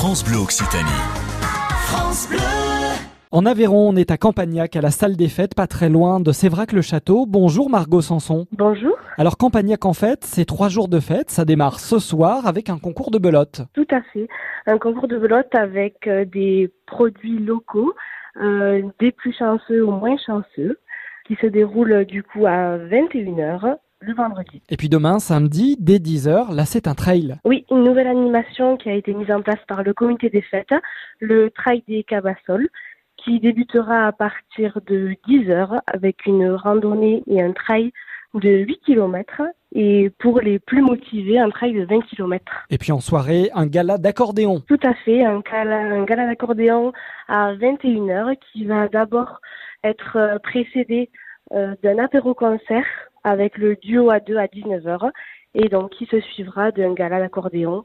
France Bleu Occitanie. France Bleu. En Aveyron, on est à Campagnac, à la salle des fêtes, pas très loin de Sévrac-le-Château. Bonjour Margot Sanson. Bonjour. Alors Campagnac en fête, c'est trois jours de fête. Ça démarre ce soir avec un concours de belote. Tout à fait. Un concours de belote avec euh, des produits locaux, euh, des plus chanceux aux moins chanceux, qui se déroule du coup à 21h le vendredi. Et puis demain, samedi, dès 10h, là c'est un trail. Oui, une nouvelle animation qui a été mise en place par le comité des fêtes, le trail des Cabassoles, qui débutera à partir de 10h avec une randonnée et un trail de 8 km et pour les plus motivés, un trail de 20 km. Et puis en soirée, un gala d'accordéon. Tout à fait, un gala, un gala d'accordéon à 21h qui va d'abord être précédé euh, d'un apéro-concert avec le duo à 2 à 19h et donc qui se suivra d'un gala d'accordéon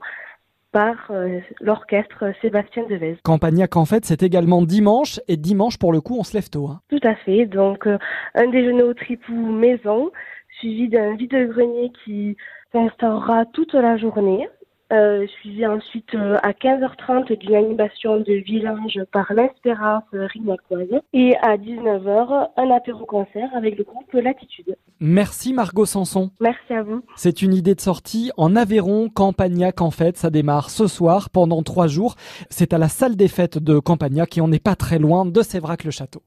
par euh, l'orchestre Sébastien Devez. Campagnac en fait, c'est également dimanche et dimanche pour le coup, on se lève tôt. Hein. Tout à fait, donc euh, un déjeuner au tripou maison suivi d'un vide-grenier qui s'instaurera toute la journée euh, suivi ensuite euh, à 15h30 d'une animation de village par l'Espérance Rignacoise et à 19h un apéro-concert avec le groupe Latitude. Merci Margot Sanson. Merci à vous. C'est une idée de sortie en Aveyron, Campagnac en fait. Ça démarre ce soir pendant trois jours. C'est à la salle des fêtes de Campagnac et on n'est pas très loin de Sévrac-le-Château.